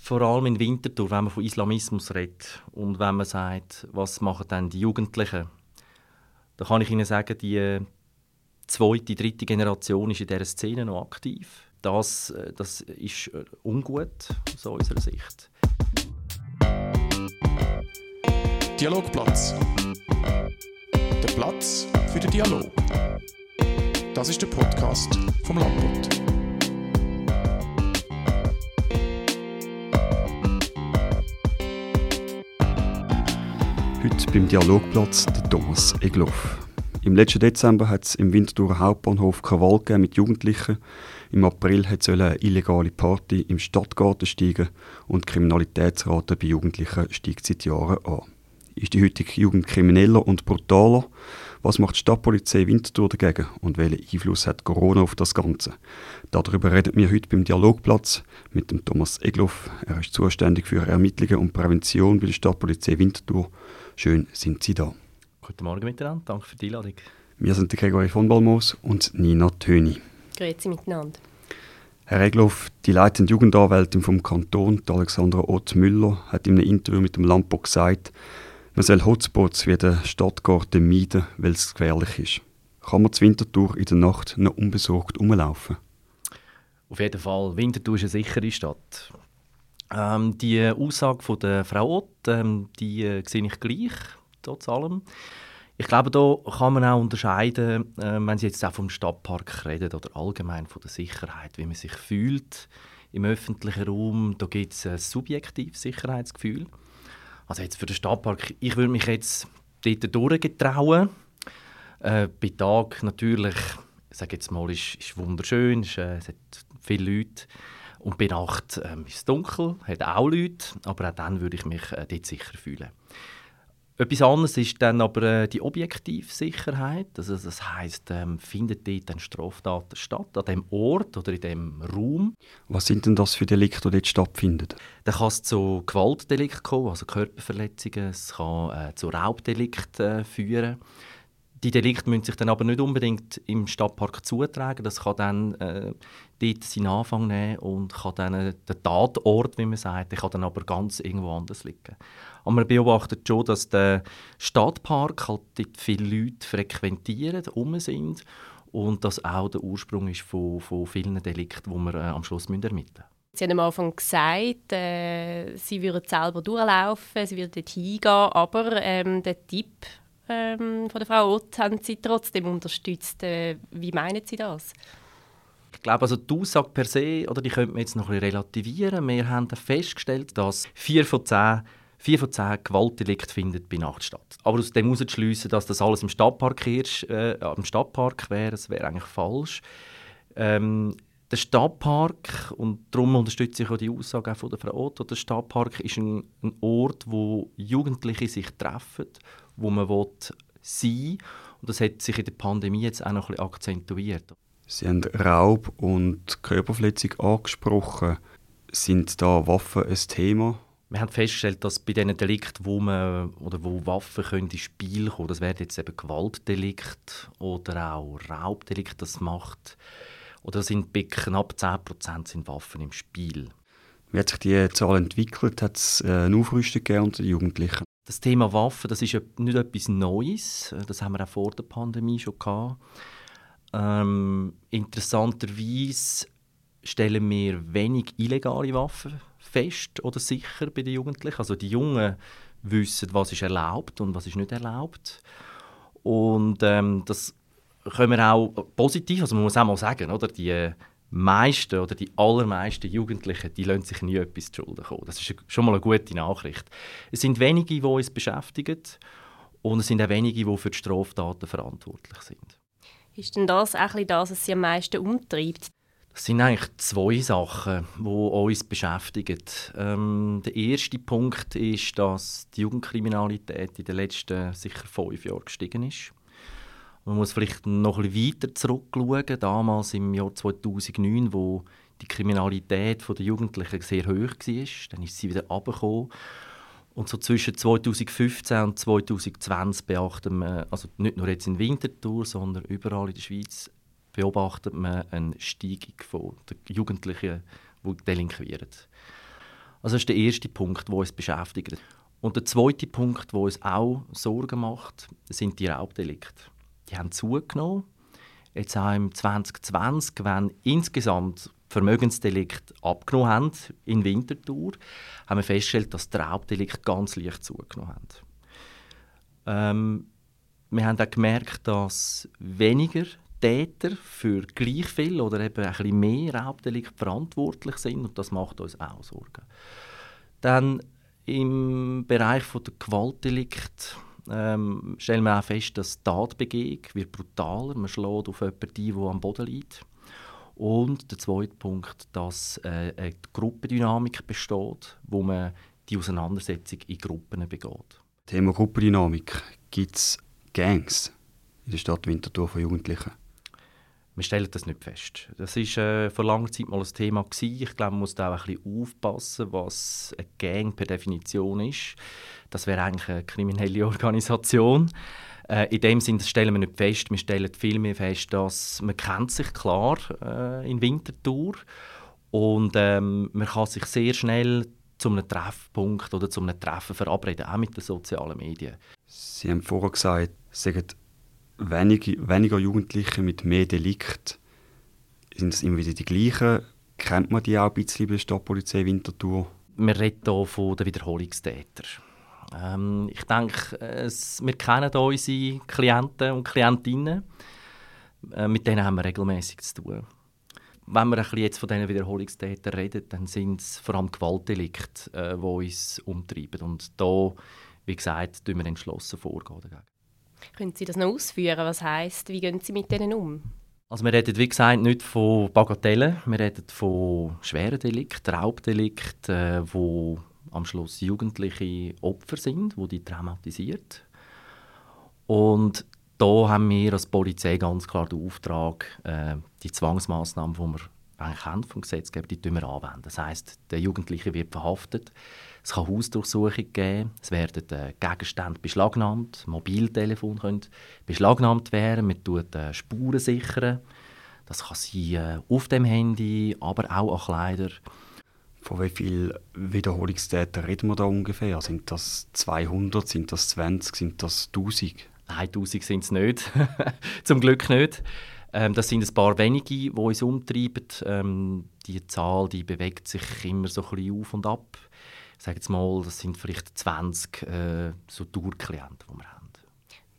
vor allem in Winterthur, wenn man von Islamismus redet und wenn man sagt, was machen dann die Jugendlichen, da kann ich Ihnen sagen, die zweite, dritte Generation ist in dieser Szene noch aktiv. Das, äh, das ist äh, ungut aus unserer Sicht. Dialogplatz. Der Platz für den Dialog. Das ist der Podcast vom Landbund. Heute beim Dialogplatz der Thomas Egloff. Im letzten Dezember hat es im Winterthur Hauptbahnhof Krawall mit Jugendlichen. Im April hat eine illegale Party im Stadtgarten steigen und die Kriminalitätsrate bei Jugendlichen steigt seit Jahren an. Ist die heutige Jugend krimineller und brutaler? Was macht die Stadtpolizei Winterthur dagegen und welchen Einfluss hat Corona auf das Ganze? Darüber reden wir heute beim Dialogplatz mit dem Thomas Egloff. Er ist zuständig für Ermittlungen und Prävention bei der Stadtpolizei Winterthur. Schön sind Sie da. Guten Morgen miteinander, danke für die Einladung. Wir sind Gregory von Balmos und Nina Töni. Grüezi miteinander. Herr Egloff, die leitende Jugendanwältin vom Kanton, Alexandra Ott Müller, hat in einem Interview mit dem Lampo gesagt, man soll Hotspots wie den Stadtgarten meiden, weil es gefährlich ist. Kann man zur Wintertour in der Nacht noch unbesorgt rumlaufen? Auf jeden Fall. Winterthur ist eine sichere Stadt. Ähm, die Aussage von der Frau Ott, ähm, die äh, sehe ich gleich, trotz allem. Ich glaube, da kann man auch unterscheiden, äh, wenn Sie jetzt auch vom Stadtpark reden oder allgemein von der Sicherheit, wie man sich fühlt im öffentlichen Raum. Da gibt es ein subjektives Sicherheitsgefühl. Also jetzt für den Stadtpark, ich würde mich jetzt dort durchgetrauen. Äh, bei Tag natürlich, ich sage jetzt mal, ist, ist wunderschön, ist, äh, es hat viele Leute. Und bei Nacht ähm, ist es dunkel, hat auch Leute, aber auch dann würde ich mich äh, dort sicher fühlen. Etwas anderes ist dann aber äh, die Objektivsicherheit. Also das heißt, ähm, findet dort eine Straftat statt, an dem Ort oder in dem Raum. Was sind denn das für Delikte, die dort stattfinden? Dann kann es zu Gewaltdelikten kommen, also Körperverletzungen. Es kann äh, zu Raubdelikten äh, führen die Delikte müssen sich dann aber nicht unbedingt im Stadtpark zutragen. Das kann dann äh, dort seinen Anfang nehmen und kann dann äh, der Tatort, wie man sagt, kann dann aber ganz irgendwo anders liegen. Aber man beobachtet schon, dass der Stadtpark halt dort viele Leute frequentieren, um sind und das auch der Ursprung ist von, von vielen Delikten, die wir äh, am Schluss ermitteln müssen. Sie haben am Anfang gesagt, äh, Sie würden selber durchlaufen, Sie würden dort hingehen, aber ähm, der Tipp ähm, von der Frau Ott haben Sie trotzdem unterstützt. Äh, wie meinen Sie das? Ich glaube, also die Aussage per se, oder die könnte man jetzt noch ein bisschen relativieren. Wir haben festgestellt, dass vier von zehn, vier von zehn Gewaltdelikte findet bei Nacht statt. Aber aus dem herauszuschliessen, dass das alles im Stadtpark, ist, äh, Stadtpark wäre, das wäre eigentlich falsch. Ähm, der Stadtpark, und darum unterstütze ich auch die Aussage auch von der Frau Otto, der Stadtpark ist ein, ein Ort, wo Jugendliche sich treffen wo man will sein Und das hat sich in der Pandemie jetzt auch noch ein bisschen akzentuiert. Sie haben Raub und Körperverletzung angesprochen. Sind da Waffen ein Thema? Wir haben festgestellt, dass bei diesen Delikten, wo, man, oder wo Waffen können ins Spiel kommen das wäre jetzt eben Gewaltdelikt oder auch Raubdelikt, das macht. Oder sind bei knapp 10% sind Waffen im Spiel. Wie hat sich die Zahl entwickelt? Hat es äh, eine Aufrüstung gegeben unter den Jugendlichen? Das Thema Waffen, das ist nicht etwas Neues. Das haben wir auch vor der Pandemie schon gehabt. Ähm, interessanterweise stellen wir wenig illegale Waffen fest oder sicher bei den Jugendlichen. Also die Jungen wissen, was ist erlaubt und was ist nicht erlaubt. Und ähm, das können wir auch positiv, also man muss auch mal sagen, oder die meisten oder die allermeisten Jugendlichen, die lassen sich nie etwas zu Schulden kommen. Das ist schon mal eine gute Nachricht. Es sind wenige, die uns beschäftigen und es sind auch wenige, die für die Straftaten verantwortlich sind. Ist denn das auch das, was Sie am meisten umtreibt? Das sind eigentlich zwei Sachen, die uns beschäftigen. Ähm, der erste Punkt ist, dass die Jugendkriminalität in den letzten sicher fünf Jahren gestiegen ist. Man muss vielleicht noch ein bisschen weiter zurückschauen. Damals im Jahr 2009, wo die Kriminalität der Jugendlichen sehr hoch war, dann ist sie wieder abgekommen. Und so zwischen 2015 und 2020 beachten wir, also nicht nur jetzt in Winterthur, sondern überall in der Schweiz, beobachtet man eine Steigung den Jugendlichen, die delinquieren. Also das ist der erste Punkt, der uns beschäftigt. Und der zweite Punkt, der uns auch Sorgen macht, sind die Raubdelikte. Die haben zugenommen. Jetzt auch im 2020, wenn insgesamt Vermögensdelikte abgenommen haben in Winterthur, haben wir festgestellt, dass die Raubdelikte ganz leicht zugenommen haben. Ähm, wir haben auch gemerkt, dass weniger Täter für gleich viel oder eben ein bisschen mehr Raubdelikte verantwortlich sind und das macht uns auch Sorgen. Dann im Bereich der Gewaltdelikt ähm, stellen wir auch fest, dass die Tatbegehung wird brutaler. Man schlägt auf jemanden ein, der am Boden liegt. Und der zweite Punkt, dass äh, eine Gruppendynamik besteht, wo man die Auseinandersetzung in Gruppen begeht. Thema Gruppendynamik. Gibt es Gangs in der Stadt Winterthur von Jugendlichen? Wir stellen das nicht fest. Das war äh, vor langer Zeit mal ein Thema gewesen. Ich glaube, man muss da auch ein bisschen aufpassen, was eine Gang per Definition ist. Das wäre eigentlich eine kriminelle Organisation. Äh, in dem Sinne stellen wir nicht fest. Wir stellen vielmehr fest, dass man kennt sich klar äh, in Winterthur und ähm, man kann sich sehr schnell zu einem Treffpunkt oder zu einem Treffen verabreden, auch mit den sozialen Medien. Sie haben vorher gesagt, Sie sagen, wenig, weniger Jugendliche mit mehr Delikt. Sind es immer wieder die gleichen? Kennt man die auch ein bisschen bei der Stadtpolizei Winterthur? Wir reden hier von den Wiederholungstätern. Ähm, ich denke, es, wir kennen unsere Klienten und Klientinnen. Äh, mit denen haben wir regelmäßig zu tun. Wenn wir ein bisschen jetzt von diesen Wiederholungstätern reden, dann sind es vor allem Gewaltdelikte, äh, die uns umtreiben. Und da, wie gesagt, tun wir entschlossen vorgehen dagegen. Können Sie das noch ausführen? Was heißt, wie gehen Sie mit denen um? Also wir reden, wie gesagt, nicht von Bagatellen, wir reden von schweren Delikten, Raubdelikten, äh, wo am Schluss jugendliche Opfer sind, wo die traumatisiert. Und da haben wir als Polizei ganz klar den Auftrag, äh, die Zwangsmaßnahmen, die wir eigentlich haben vom Gesetzgeber, die wir anwenden. Das heißt, der Jugendliche wird verhaftet, es kann Hausdurchsuchungen geben, es werden äh, Gegenstände beschlagnahmt, Mobiltelefone können beschlagnahmt werden, man tut äh, Spuren sichern. Das kann sein äh, auf dem Handy, aber auch an Kleider. Von wie vielen Wiederholungstätern reden wir da ungefähr? Sind das 200, sind das 20, sind das 1000? Nein, 1000 sind es nicht. Zum Glück nicht. Ähm, das sind ein paar wenige, die uns umtreiben. Ähm, die Zahl die bewegt sich immer so ein bisschen auf und ab sage jetzt mal, das sind vielleicht 20 äh, so Tourklienten, die wir haben.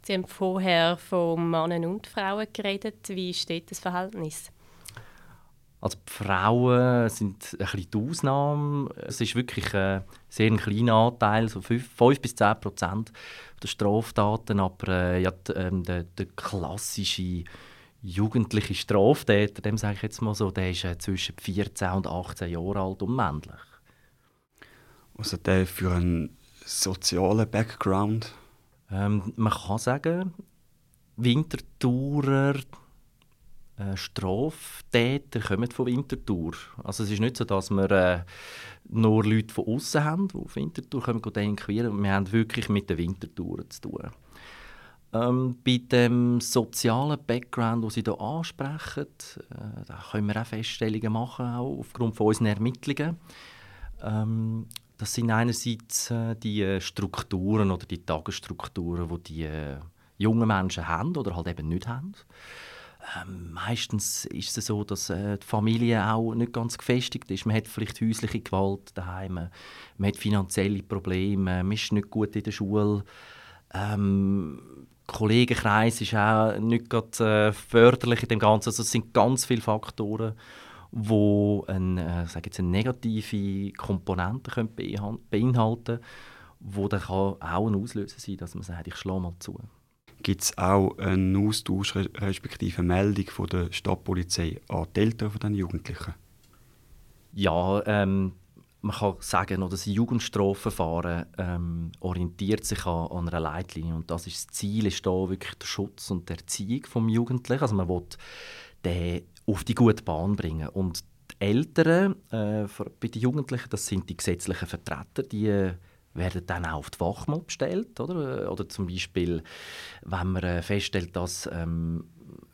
Sie haben vorher von Männern und Frauen geredet. Wie steht das Verhältnis? Also die Frauen sind ein bisschen die Ausnahme. Es ist wirklich ein sehr kleiner Anteil, so 5, 5 bis 10 Prozent der Straftaten. Aber äh, ja, ähm, der, der, klassische jugendliche Straftäter, dem sage ich jetzt mal so, der ist äh, zwischen 14 und 18 Jahren alt und männlich. Was hat der für einen sozialen Background? Ähm, man kann sagen, Winterthurer äh, Straftäter kommen von Winterthur. Also es ist nicht so, dass wir äh, nur Leute von außen haben, die auf Winterthur kommen delinquieren. Wir haben wirklich mit den Winterthuren zu tun. Ähm, bei dem sozialen Background, den Sie hier ansprechen, äh, da können wir auch Feststellungen machen, auch aufgrund von unseren Ermittlungen. Ähm, das sind einerseits äh, die äh, Strukturen oder die Tagesstrukturen, die die äh, jungen Menschen haben oder halt eben nicht haben. Ähm, meistens ist es so, dass äh, die Familie auch nicht ganz gefestigt ist. Man hat vielleicht häusliche Gewalt daheim, man hat finanzielle Probleme, man ist nicht gut in der Schule. Ähm, Kollegenkreis ist auch nicht gerade äh, förderlich in dem Ganzen. Also es sind ganz viele Faktoren, wo eine, äh, sage jetzt eine negative Komponente können beinhalten wo dann kann auch ein Auslöser sein dass man sagt, ich schlage mal zu. Gibt es auch einen Austausch respektive Meldung von der Stadtpolizei an die Eltern von den Jugendlichen? Ja, ähm, man kann sagen, das Jugendstrafverfahren ähm, orientiert sich an, an, einer Leitlinie und das ist das Ziel ist da wirklich der Schutz und die Erziehung des Jugendlichen. Also man will den auf die gute Bahn bringen. Und die Eltern äh, bei den Jugendlichen, das sind die gesetzlichen Vertreter, die äh, werden dann auch auf die Wachmob bestellt. Oder, oder zum Beispiel, wenn man äh, feststellt, dass ähm,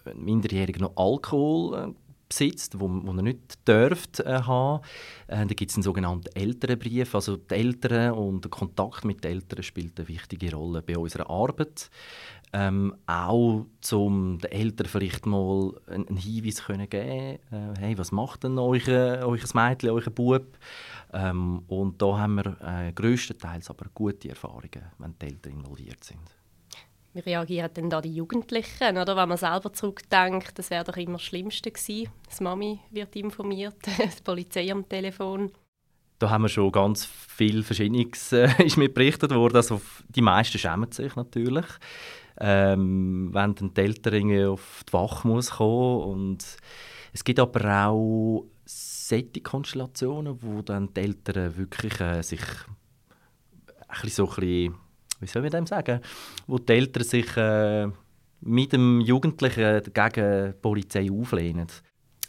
ein Minderjähriger noch Alkohol äh, besitzt, wo, wo er nicht dürft äh, haben. Äh, da gibt es einen sogenannten Elternbrief. Also die Eltern und der Kontakt mit den Eltern spielt eine wichtige Rolle bei unserer Arbeit. Ähm, auch um den Eltern vielleicht mal einen, Hinweis können geben äh, hey, was macht denn euer, euer Mädchen, euer Bub? Ähm, und da haben wir äh, größtenteils aber gute Erfahrungen, wenn die Eltern involviert sind. Wie reagieren denn da die Jugendlichen? Oder wenn man selber zurückdenkt, das wäre doch immer das Schlimmste gewesen. Die Mami wird informiert, die Polizei am Telefon. Da haben wir schon ganz viel Verschiedenes äh, ist mir berichtet worden. Also die meisten schämen sich natürlich, ähm, wenn dann die Eltern auf die Wache muss kommen und es gibt aber auch solche Konstellationen, wo dann die Eltern wirklich äh, sich ein bisschen so ein bisschen wie soll man dem sagen, wo die Eltern sich äh, mit dem Jugendlichen gegen die Polizei auflehnen.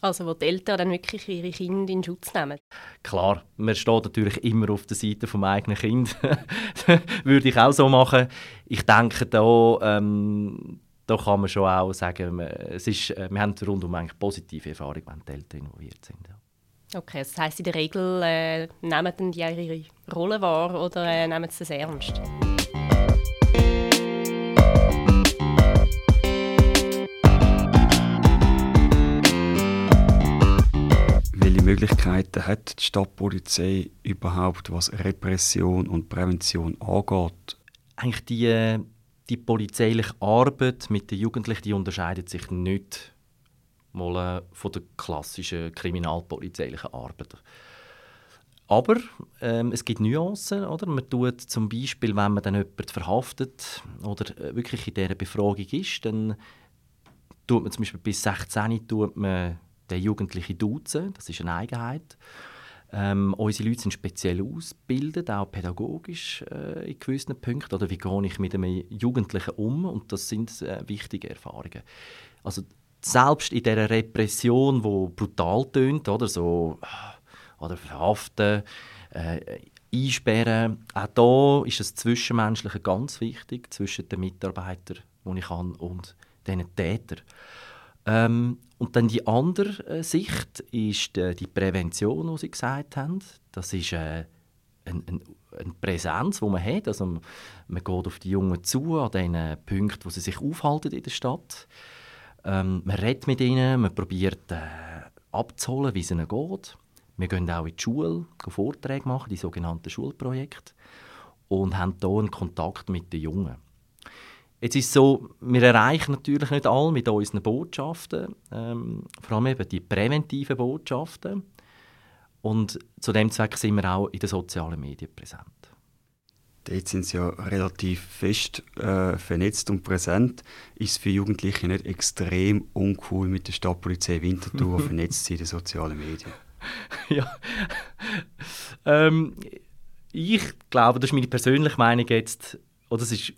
Also wo die Eltern dann wirklich ihre Kinder in Schutz nehmen? Klar, man steht natürlich immer auf der Seite des eigenen Kind. Würde ich auch so machen. Ich denke, da, ähm, da kann man schon auch sagen, es ist, äh, wir haben rundum eigentlich positive Erfahrungen, wenn die Eltern involviert sind. Ja. Okay, das heisst in der Regel äh, nehmen die ihre Rolle wahr oder äh, nehmen sie das ernst? Möglichkeiten hat die Stadtpolizei überhaupt, was Repression und Prävention angeht? Eigentlich die, die polizeiliche Arbeit mit den Jugendlichen die unterscheidet sich nicht mal äh, von der klassischen kriminalpolizeilichen Arbeit. Aber ähm, es gibt Nuancen. Oder? Man tut zum Beispiel, wenn man dann jemanden verhaftet oder äh, wirklich in dieser Befragung ist, dann tut man zum Beispiel bis 16 tut man den Jugendlichen duzen, das ist eine Eigenheit. Ähm, unsere Leute sind speziell ausgebildet, auch pädagogisch äh, in gewissen Punkten. Oder wie gehe ich mit einem Jugendlichen um? Und das sind äh, wichtige Erfahrungen. Also selbst in dieser Repression, die brutal tönt, oder so, äh, oder verhaften, äh, einsperren, auch da ist das Zwischenmenschliche ganz wichtig zwischen den Mitarbeitern, die ich habe, und den Tätern. Ähm, und dann die andere äh, Sicht ist äh, die Prävention, die Sie gesagt haben. Das ist äh, eine, eine, eine Präsenz, die man hat. Also, man, geht auf die Jungen zu, an den Punkten, wo sie sich aufhalten in der Stadt. Ähm, man redet mit ihnen, man probiert äh, abzuholen, wie es ihnen geht. Wir gehen auch in die Schule, Vorträge machen, die sogenannten Schulprojekte. Und haben hier einen Kontakt mit den Jungen. Jetzt ist es so, wir erreichen natürlich nicht alle mit unseren Botschaften, ähm, vor allem eben die präventiven Botschaften. Und zu dem Zweck sind wir auch in den sozialen Medien präsent. Dort sind sie ja relativ fest äh, vernetzt und präsent. Ist es für Jugendliche nicht extrem uncool, mit der Stadtpolizei Winterthur vernetzt zu sein in den sozialen Medien? ja. ähm, ich glaube, das ist meine persönliche Meinung jetzt, oder es ist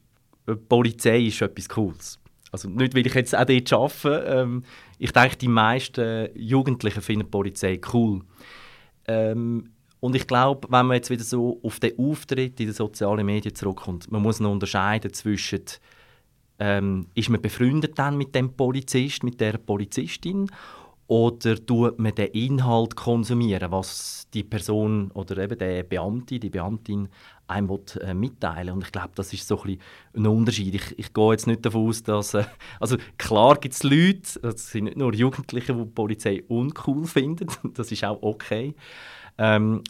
Polizei ist etwas Cooles. Also nicht, weil ich jetzt auch dort arbeite. Ähm, ich denke, die meisten Jugendlichen finden die Polizei cool. Ähm, und ich glaube, wenn man jetzt wieder so auf den Auftritt in den sozialen Medien zurückkommt, man muss noch unterscheiden zwischen ähm, ist man befreundet dann mit dem Polizist, mit der Polizistin oder tut man den Inhalt konsumieren, was die Person oder eben der Beamte, die Beamtin einem will, äh, mitteilen Und ich glaube, das ist so ein, ein Unterschied. Ich, ich gehe jetzt nicht davon aus, dass... Äh, also klar gibt es Leute, das sind nicht nur Jugendliche, die die Polizei uncool finden, das ist auch okay. Ähm,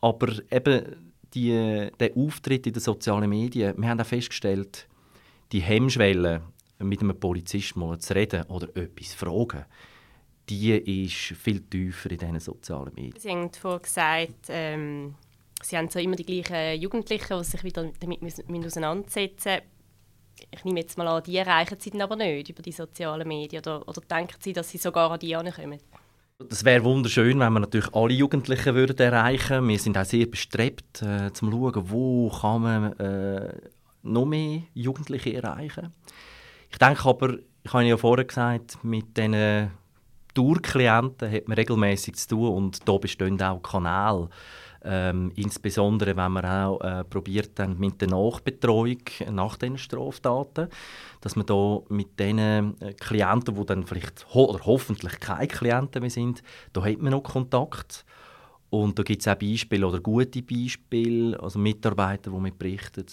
aber eben die, der Auftritt in den sozialen Medien, wir haben auch festgestellt, die Hemmschwelle, mit einem Polizisten mal zu reden oder etwas zu fragen, die ist viel tiefer in diesen sozialen Medien. Sie haben vorhin gesagt, ähm, Sie haben so immer die gleichen Jugendlichen, die sich wieder damit müssen auseinandersetzen müssen. Ich nehme jetzt mal an, die erreichen Sie dann aber nicht über die sozialen Medien. Oder, oder denken Sie, dass Sie sogar an die ankommen? Das wäre wunderschön, wenn wir natürlich alle Jugendlichen würden erreichen würden. Wir sind auch sehr bestrebt, äh, zu schauen, wo kann man äh, noch mehr Jugendliche erreichen. Ich denke aber, ich habe ja vorher gesagt, mit diesen Tourklienten hat man regelmäßig zu tun und da bestehen auch Kanäle Ähm, insbesondere, wenn man auch äh, probiert dann mit der Nachbetreuung nach den Straftaten, dass man da mit den äh, Klienten, die dann vielleicht ho oder hoffentlich keine Klienten mehr sind, da hat man noch Kontakt. Und da gibt es auch Beispiele oder gute Beispiele, also Mitarbeiter, die mir berichten,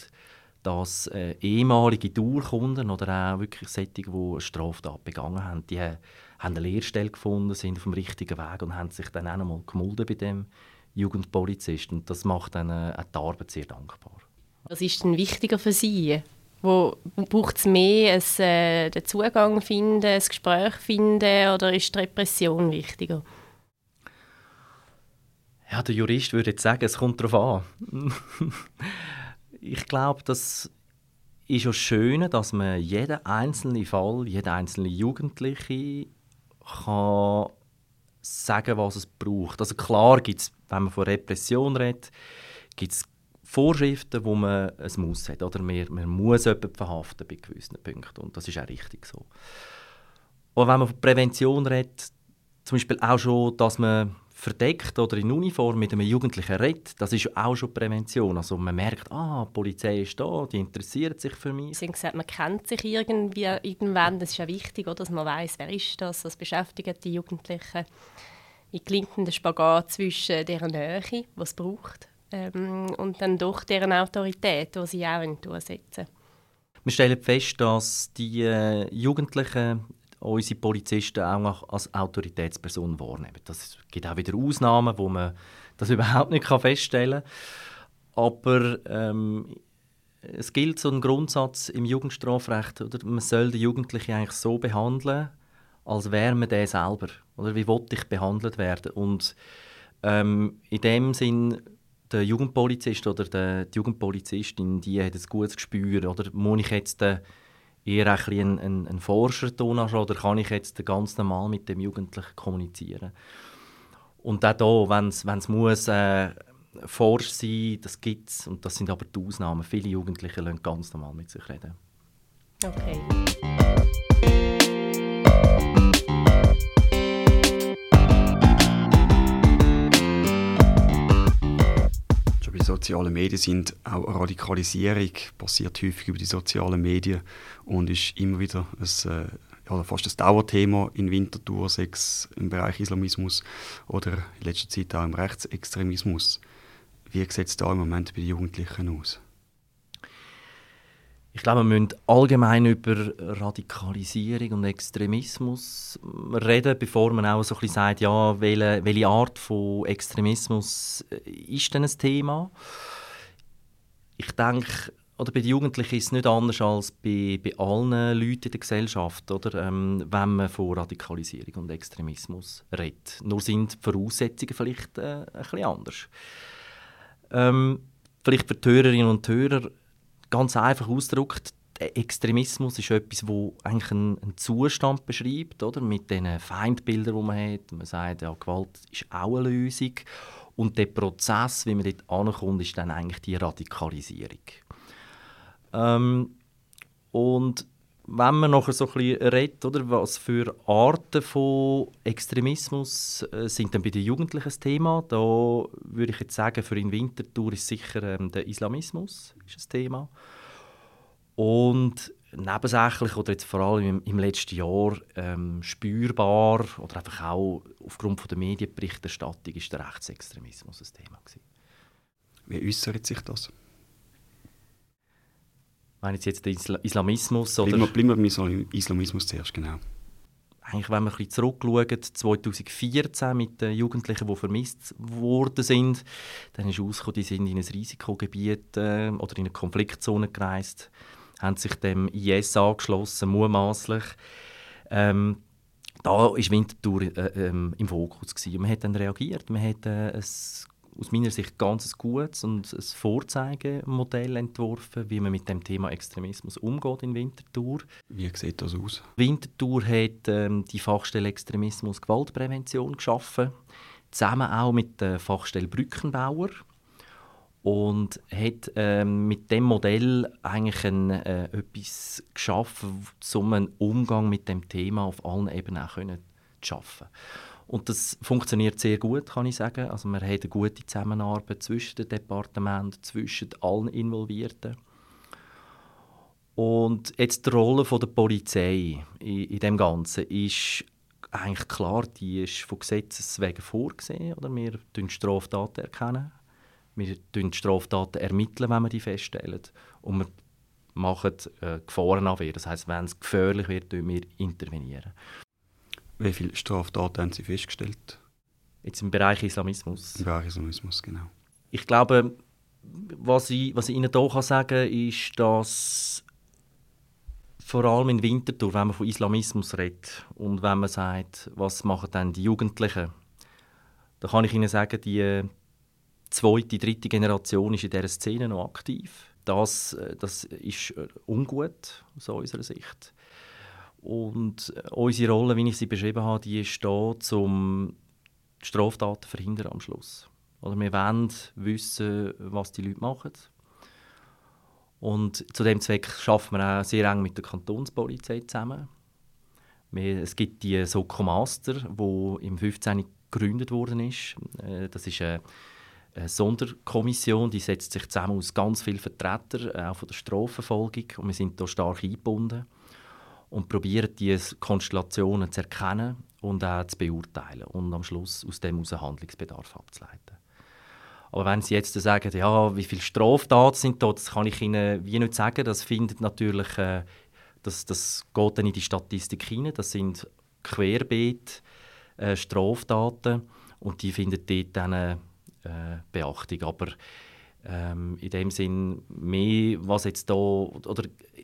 dass äh, ehemalige Dauerkunden oder auch wirklich solche, die eine Straftat begangen haben, die haben eine Lehrstelle gefunden, sind auf dem richtigen Weg und haben sich dann auch einmal gemulden bei dem Jugendpolizist. Und das macht dann äh, auch die Arbeit sehr dankbar. Was ist denn wichtiger für Sie? Wo braucht es mehr ein, äh, den Zugang finden, ein Gespräch finden oder ist die Repression wichtiger? Ja, der Jurist würde jetzt sagen, es kommt darauf an. ich glaube, das ist ja schön, dass man jeden einzelnen Fall, jeden einzelnen Jugendliche kann sagen, was es braucht. Also klar gibt es, wenn man von Repression redet, gibt es Vorschriften, wo man es muss hat. Oder man, man muss jemanden verhaften bei gewissen Punkten. Und das ist auch richtig so. Aber wenn man von Prävention redet, zum Beispiel auch schon, dass man verdeckt oder in Uniform mit einem Jugendlichen redet, das ist auch schon Prävention. Also man merkt, ah, die Polizei ist da, die interessiert sich für mich. Sie haben gesagt, man kennt sich irgendwie irgendwann. Das ist ja wichtig, oder? dass man weiß, wer ist das, was beschäftigt die Jugendlichen. Wie gelingt der Spagat zwischen deren Nähe, die es braucht, ähm, und dann doch deren Autorität, die sie auch durchsetzen Wir stellen fest, dass die äh, Jugendlichen unsere Polizisten auch als Autoritätsperson wahrnehmen. Das gibt auch wieder Ausnahmen, wo man das überhaupt nicht feststellen kann. Aber ähm, es gilt so ein Grundsatz im Jugendstrafrecht, oder? man soll den Jugendlichen eigentlich so behandeln, als wäre man der selber. Oder wie wollte ich behandelt werden? Und ähm, in dem Sinn der Jugendpolizist oder der, die Jugendpolizistin, die hat ein gutes Gespür. Oder muss ich jetzt den eher ein, ein, ein Forscherton oder kann ich jetzt ganz normal mit dem Jugendlichen kommunizieren? Und auch hier, wenn es muss, äh, forsch sein, das gibt es, und das sind aber die Ausnahmen. Viele Jugendliche lernen ganz normal mit sich reden. Okay. Sozialen Medien sind, auch Radikalisierung passiert häufig über die sozialen Medien und ist immer wieder ein, äh, ja, fast ein Dauerthema in Winterthur, sechs im Bereich Islamismus oder in letzter Zeit auch im Rechtsextremismus. Wie sieht es da im Moment bei den Jugendlichen aus? Ich glaube, wir müssen allgemein über Radikalisierung und Extremismus reden, bevor man auch so ein bisschen sagt, ja, welche, welche Art von Extremismus ist denn ein Thema? Ich denke, oder bei den Jugendlichen ist es nicht anders als bei, bei allen Leuten in der Gesellschaft, oder? Ähm, wenn man von Radikalisierung und Extremismus redet. Nur sind die Voraussetzungen vielleicht äh, ein bisschen anders. Ähm, vielleicht für die Hörerinnen und Hörer ganz einfach ausgedrückt, Extremismus ist etwas, wo eigentlich einen, Zustand beschreibt, oder? mit den Feindbildern, die man hat. Man sagt, ja, Gewalt ist auch eine Lösung. Und der Prozess, wie man dort ankommt, ist dann eigentlich die Radikalisierung. Ähm, und wenn man nachher so ein redet, oder, was für Arten von Extremismus äh, sind dann bei den Jugendlichen das Thema, da würde ich jetzt sagen, für in Winterthur ist sicher ähm, der Islamismus ist ein Thema. Und nebensächlich oder jetzt vor allem im, im letzten Jahr ähm, spürbar oder einfach auch aufgrund von der Medienberichterstattung ist der Rechtsextremismus ein Thema gewesen. Wie äußert sich das? Meine jetzt den Isla Islamismus? Oder? Bleiben, wir, bleiben wir beim Islamismus zuerst, genau. Eigentlich, wenn wir ein bisschen zurückschauen, 2014 mit den Jugendlichen, die vermisst worden sind, dann ist herausgekommen, die sind in ein Risikogebiet äh, oder in eine Konfliktzone gereist, haben sich dem IS angeschlossen, mutmaßlich. Ähm, da war Winterthur äh, ähm, im Fokus. Gewesen. Man hat dann reagiert, man hat äh, ein aus meiner Sicht ganz gutes und ein Vorzeigemodell entworfen, wie man mit dem Thema Extremismus umgeht in Winterthur. Wie sieht das aus? Winterthur hat ähm, die Fachstelle Extremismus Gewaltprävention geschaffen, zusammen auch mit der Fachstelle Brückenbauer und hat ähm, mit dem Modell eigentlich ein, äh, etwas geschaffen, um einen Umgang mit dem Thema auf allen Ebenen auch zu schaffen. Und das funktioniert sehr gut, kann ich sagen. Also wir haben eine gute Zusammenarbeit zwischen den Departementen, zwischen allen Involvierten. Und jetzt die Rolle der Polizei in, in dem Ganzen ist eigentlich klar, die ist von Gesetzes wegen vorgesehen. Oder? Wir erkennen Straftaten. Erkennen. Wir ermitteln Straftaten, ermitteln, wenn wir die feststellen. Und wir machen äh, Gefahrenabwehr. Das heißt, wenn es gefährlich wird, wir intervenieren. Wie viele Straftaten haben Sie festgestellt? Jetzt im Bereich Islamismus. Im Bereich Islamismus, genau. Ich glaube, was ich, was ich Ihnen hier sagen kann, ist, dass vor allem in Winterthur, wenn man von Islamismus redet und wenn man sagt, was machen dann die Jugendlichen, da kann ich Ihnen sagen, die zweite, dritte Generation ist in dieser Szene noch aktiv. Das, äh, das ist äh, ungut aus unserer Sicht. Und äh, unsere Rolle, wie ich sie beschrieben habe, die ist da, um Straftaten zu verhindern am Schluss. Oder wir wollen wissen, was die Leute machen. Und zu dem Zweck arbeiten wir auch sehr eng mit der Kantonspolizei zusammen. Wir, es gibt die Soko Master, die im 15. gegründet worden ist. Äh, das ist eine, eine, Sonderkommission, die setzt sich zusammen aus ganz vielen Vertretern, äh, auch von der Strafverfolgung. Und wir sind hier stark eingebunden und probieren diese Konstellationen zu erkennen und auch zu beurteilen und am Schluss aus dem einen Handlungsbedarf abzuleiten. Aber wenn Sie jetzt sagen, ja, wie viele Straftaten sind da, das kann ich Ihnen wie nicht sagen. Das findet natürlich, äh, das, das geht dann in die Statistik hinein. Das sind querbeet äh, Straftaten und die finden dort dann äh, Beachtung. Aber ähm, in dem Sinn mehr, was jetzt da oder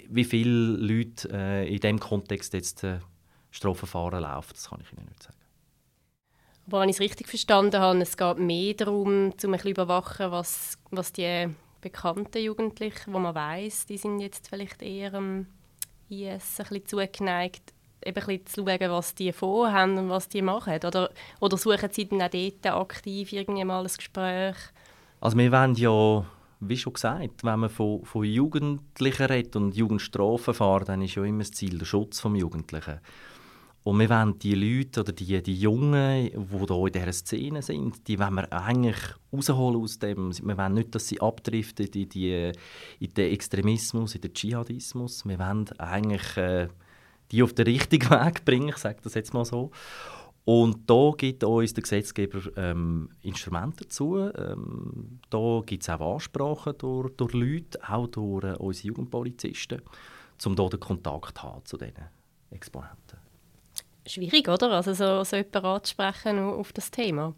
wie viele Leute äh, in dem Kontext jetzt äh, Strafverfahren laufen, das kann ich Ihnen nicht sagen. Aber wenn ich es richtig verstanden habe, es geht mehr darum, zu ein überwachen, was, was die bekannten Jugendlichen, wo man weiß, die sind jetzt vielleicht eher am IS ein bisschen zugeneigt, eben ein bisschen zu schauen, was die vorhaben und was die machen. Oder, oder suchen sie dann auch dort aktiv irgendwie mal ein Gespräch? Also wir wollen ja, wie schon gesagt, wenn man von, von Jugendlichen redet und Jugendstrafenfahren, dann ist ja immer das Ziel der Schutz des Jugendlichen. Und wir wollen die Leute oder die, die Jungen, die hier in dieser Szene sind, die wollen wir eigentlich rausholen aus dem. Wir wollen nicht, dass sie abdriften in, die, in den Extremismus, in den Dschihadismus. Wir wollen eigentlich äh, die auf den richtigen Weg bringen, ich sage das jetzt mal so. Und da gibt uns der Gesetzgeber ähm, Instrumente dazu. Ähm, da gibt es auch Ansprachen durch, durch Leute, auch durch äh, unsere Jugendpolizisten, um hier den Kontakt zu haben zu diesen Exponenten schwierig, oder? Also so, so jemanden anzusprechen auf das Thema.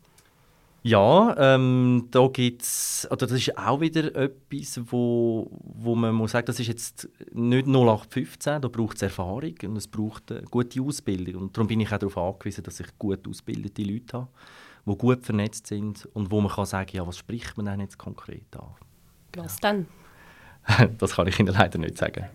Ja, ähm, da gibt's, oder das ist auch wieder etwas, wo, wo man muss sagen, das ist jetzt nicht 0815, da braucht es Erfahrung und es braucht eine gute Ausbildung. Und darum bin ich auch darauf angewiesen, dass ich gut ausgebildete Leute habe, die gut vernetzt sind und wo man kann sagen, ja, was spricht man denn jetzt konkret an? Was denn? das kann ich Ihnen leider nicht sagen.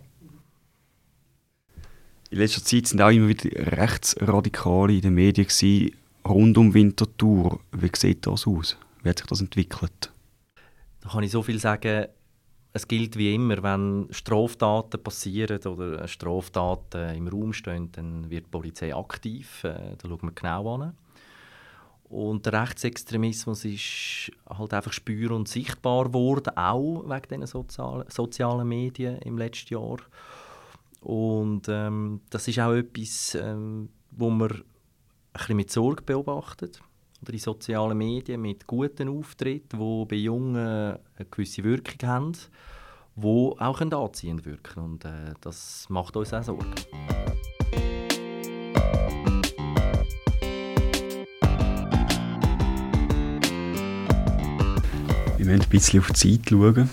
In letzter Zeit sind auch immer wieder Rechtsradikale in den Medien gewesen, rund um Winterthur. Wie sieht das aus? Wie hat sich das entwickelt? Da kann ich so viel sagen, es gilt wie immer, wenn Straftaten passieren oder Straftaten im Raum stehen, dann wird die Polizei aktiv. Äh, da schauen wir genau an. Und der Rechtsextremismus ist halt einfach spür- und sichtbar geworden, auch wegen diesen sozialen, sozialen Medien im letzten Jahr. Und ähm, das ist auch etwas, ähm, wo man bisschen mit Sorge beobachtet. Oder die sozialen Medien mit guten Auftritten, die bei Jungen eine gewisse Wirkung haben, die auch anziehend wirken Und äh, das macht uns auch Sorgen. Wir müssen ein bisschen auf die Zeit schauen.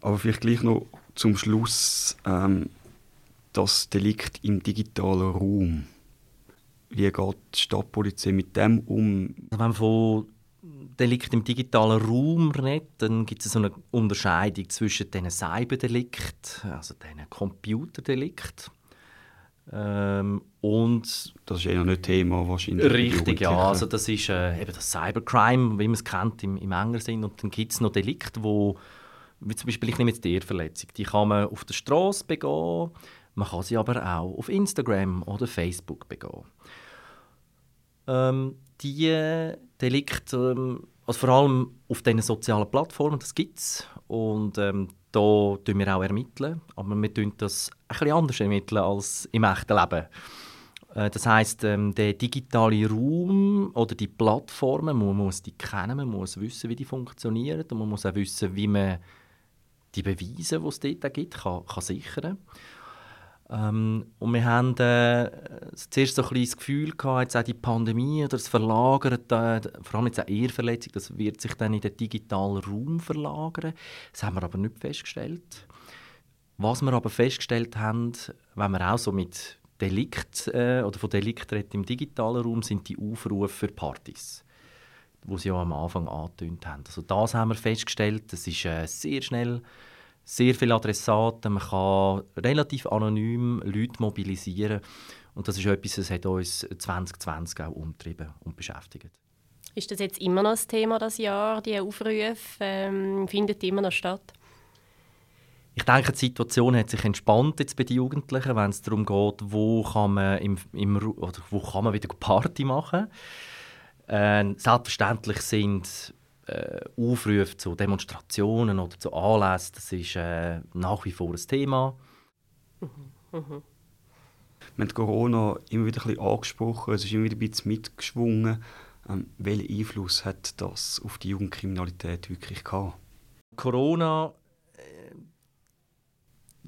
Aber vielleicht gleich noch zum Schluss ähm, das Delikt im digitalen Raum. Wie geht die Stadtpolizei mit dem um? Wenn man von Delikt im digitalen Raum redet, dann gibt es so eine Unterscheidung zwischen den Cyberdelikten, also den Computerdelikten, ähm, und das ist ja nicht Thema wahrscheinlich. Richtig, ja. Also das ist äh, eben das Cybercrime, wie man es kennt im, im engeren Sinn. Und dann gibt es noch Delikte, wo wie zum Beispiel, ich nehme jetzt die Ehrverletzung. Die kann man auf der Straße begehen, man kann sie aber auch auf Instagram oder Facebook begehen. ähm, die Delikte, ähm, also vor allem auf diesen sozialen Plattformen, das gibt es. Und ähm, da ermitteln wir auch. ermitteln, Aber wir ermitteln das bisschen anders ermitteln als im echten Leben. Äh, das heißt, ähm, der digitale Raum oder die Plattformen, man muss die kennen, man muss wissen, wie die funktionieren und man muss auch wissen, wie man die Beweise, die es dort gibt, kann, kann sichern ähm, und wir haben äh, zuerst so ein das Gefühl gehabt, jetzt auch die Pandemie oder das Verlagern, äh, vor allem jetzt auch Ehrverletzung, das wird sich dann in den digitalen Raum verlagern. Das haben wir aber nicht festgestellt. Was wir aber festgestellt haben, wenn wir auch so mit Delikt äh, oder von Delikt im digitalen Raum, sind die Aufrufe für Partys wo sie ja am Anfang angetönt haben. Also das haben wir festgestellt, das ist äh, sehr schnell sehr viele Adressaten, man kann relativ anonym Leute mobilisieren und das ist etwas, das hat uns 2020 auch umtrieben und beschäftigt. Ist das jetzt immer noch das Thema das Jahr, die Aufrufe? Ähm, findet immer noch statt? Ich denke, die Situation hat sich entspannt jetzt bei den Jugendlichen, wenn es darum geht, wo kann man, im, im, oder wo kann man wieder Party machen. Äh, selbstverständlich sind äh, Aufrufe zu Demonstrationen oder zu Anlässen, das ist äh, nach wie vor ein Thema. Mhm. Mhm. Wir haben Corona immer wieder ein bisschen angesprochen, es ist immer wieder ein bisschen mitgeschwungen. Ähm, welchen Einfluss hat das auf die Jugendkriminalität wirklich gehabt? Corona äh,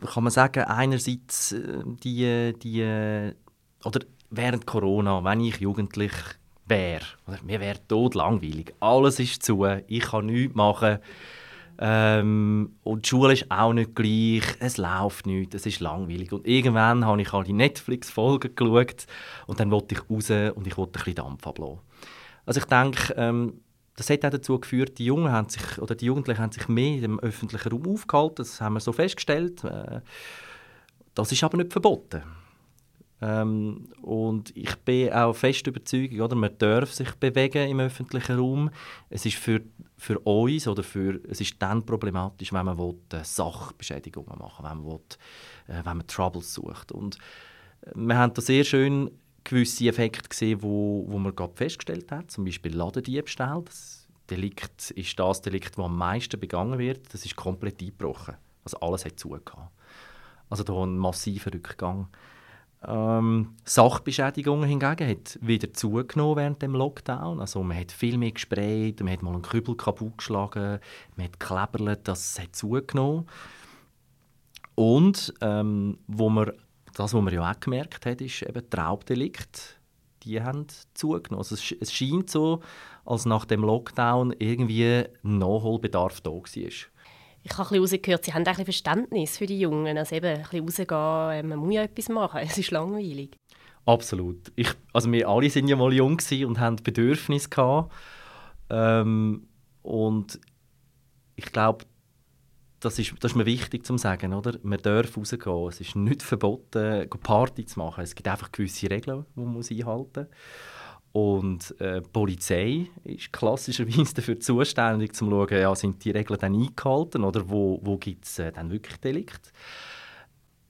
kann man sagen, einerseits äh, die, die oder während Corona, wenn ich jugendlich wäre. Mir wäre tot langweilig. Alles ist zu, ich kann nichts machen. Ähm, und die Schule ist auch nicht gleich, es läuft nicht, es ist langweilig. Und irgendwann habe ich die Netflix-Folgen geschaut und dann wollte ich raus und ich wollte ein bisschen Dampf ablassen. Also ich denke, ähm, das hat auch dazu geführt, die Jungen haben sich, oder die Jugendlichen haben sich mehr im öffentlichen Raum aufgehalten, das haben wir so festgestellt. Äh, das ist aber nicht verboten. Ähm, und ich bin auch fest überzeugt, oder, man darf sich bewegen im öffentlichen Raum. Es ist für, für uns oder für, es ist dann problematisch, wenn man will, Sachbeschädigungen machen will, wenn man, will, äh, wenn man Troubles sucht. Und äh, wir haben da sehr schön gewisse Effekte gesehen, wo, wo man gerade festgestellt hat, zum Beispiel Ladendiebstahl. Das Delikt ist das Delikt, das am meisten begangen wird. Das ist komplett eingebrochen. Also alles hat zugehört. Also da ein massiver Rückgang. Ähm, Sachbeschädigungen hingegen hat wieder zugenommen während dem Lockdown. Also man hat viel mehr gesprayt, man hat mal einen Kübel kaputtgeschlagen, man hat gekleberlet, das hat zugenommen. Und ähm, wo man, das, was man ja auch gemerkt hat, ist eben Traubdelikt. Die haben zugenommen. Also es, es scheint so, als nach dem Lockdown irgendwie Nachholbedarf da war ich habe rausgehört, sie haben ein Verständnis für die Jungen. Also eben ein bisschen rausgehen, äh, man muss ja etwas machen, es ist langweilig. Absolut. Ich, also wir alle waren ja mal jung und hatten Bedürfnisse. Gehabt. Ähm, und ich glaube, das ist, das ist mir wichtig zu sagen, oder? Man darf rausgehen. Es ist nicht verboten, Party zu machen. Es gibt einfach gewisse Regeln, die man einhalten muss. Und äh, die Polizei ist klassischerweise dafür zuständig, zu schauen, ja, sind die Regeln dann eingehalten oder wo, wo gibt es äh, dann wirklich Delikt.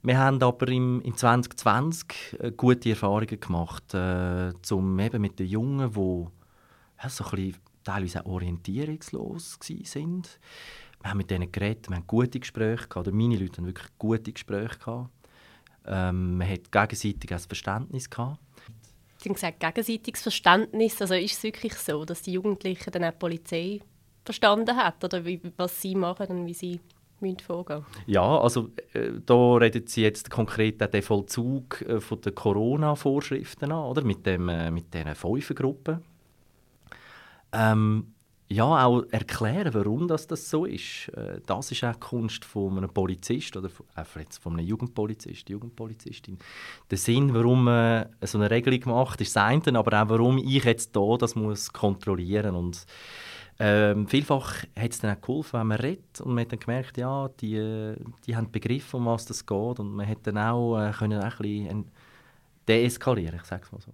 Wir haben aber im, im 2020 äh, gute Erfahrungen gemacht, äh, zum eben mit den Jungen, die ja, so ein bisschen, teilweise auch orientierungslos waren. Wir haben mit denen geredet, wir haben gute Gespräche gehabt, oder meine Leute haben wirklich gute Gespräche gehabt. Ähm, man hat gegenseitig ein Verständnis gehabt. Haben gesagt, gegenseitiges Verständnis. Also ist es wirklich so, dass die Jugendlichen dann auch die Polizei verstanden hat oder wie, was sie machen und wie sie vorgehen Ja, also äh, da reden Sie jetzt konkret den Vollzug äh, von der Corona-Vorschriften an, oder? Mit, dem, äh, mit diesen Fünfergruppen. Ähm, ja, auch erklären, warum das, das so ist. Äh, das ist auch die Kunst von einem Polizist oder von, äh, jetzt von einem Jugendpolizist, Jugendpolizistin. Der Sinn, warum man so eine Regelung macht, ist das eine, aber auch warum ich jetzt hier das muss kontrollieren muss. Ähm, vielfach hat es dann auch geholfen, wenn man redet und man hat dann gemerkt, ja, die, die haben begriffen, um was das geht und man hat dann auch, äh, können ein bisschen deeskalieren, ich sage es mal so.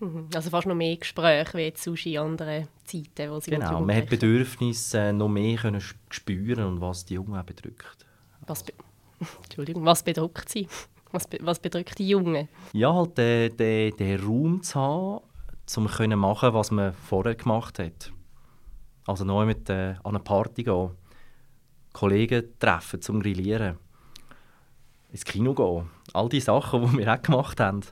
Mhm. Also fast noch mehr Gespräche wie jetzt in anderen Zeiten, wo sie Genau, man hat Bedürfnisse äh, noch mehr können spüren und was die Jungen auch bedrückt. Was, be Entschuldigung, was bedrückt sie? Was, be was bedrückt die Jungen? Ja, halt den, den, den Raum zu haben, um zu machen, was man vorher gemacht hat. Also neu mit äh, an eine Party gehen, Kollegen treffen zum Grillieren, ins Kino gehen. All die Sachen, die wir auch gemacht haben.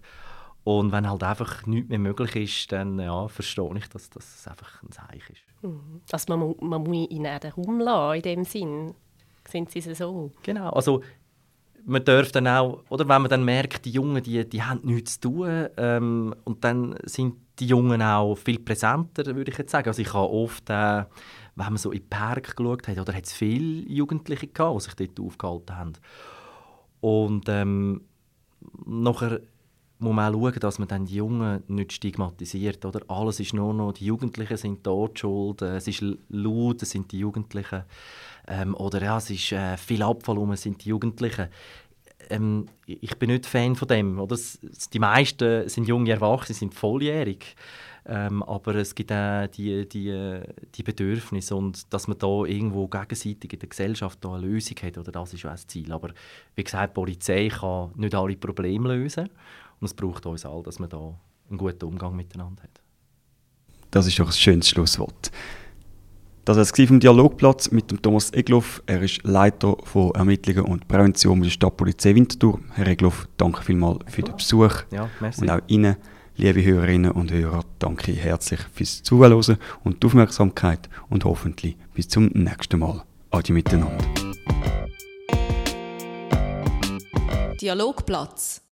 Und wenn halt einfach nichts mehr möglich ist, dann ja, verstehe ich, dass das einfach ein Zeichen ist. Mhm. Also man, man muss ihn auch den Raum lassen, in dem Sinn. Sind Sie so? Genau, also man darf dann auch, oder wenn man dann merkt, die Jungen, die, die haben nichts zu tun ähm, und dann sind die Jungen auch viel präsenter, würde ich jetzt sagen. Also ich habe oft, äh, wenn man so in den Park geschaut hat, oder hat es viele Jugendliche gehabt, die sich dort aufgehalten haben. Und ähm, nachher muss man auch schauen, dass man dann die Jungen nicht stigmatisiert. Oder? Alles ist nur noch, die Jugendlichen sind dort schuld, äh, es ist laut, es sind die Jugendlichen. Ähm, oder ja, es ist äh, viel Abfall um, es sind die Jugendlichen. Ähm, ich bin nicht Fan von dem. Oder? Die meisten sind junge Erwachsene, sind volljährig. Ähm, aber es gibt auch die, die, die Bedürfnisse und dass man da irgendwo gegenseitig in der Gesellschaft da eine Lösung hat, oder das ist auch das Ziel. Aber wie gesagt, die Polizei kann nicht alle Probleme lösen und es braucht uns alle, dass man da einen guten Umgang miteinander hat. Das ist doch ein schönes Schlusswort. Das war es vom Dialogplatz mit dem Thomas Egloff. Er ist Leiter von Ermittlungen und Prävention bei der Stadtpolizei Winterthur. Herr Egloff, danke vielmals für den Besuch. Ja, merci. Und auch Ihnen, liebe Hörerinnen und Hörer, danke herzlich fürs Zuhören und die Aufmerksamkeit und hoffentlich bis zum nächsten Mal. Adi miteinander. Dialogplatz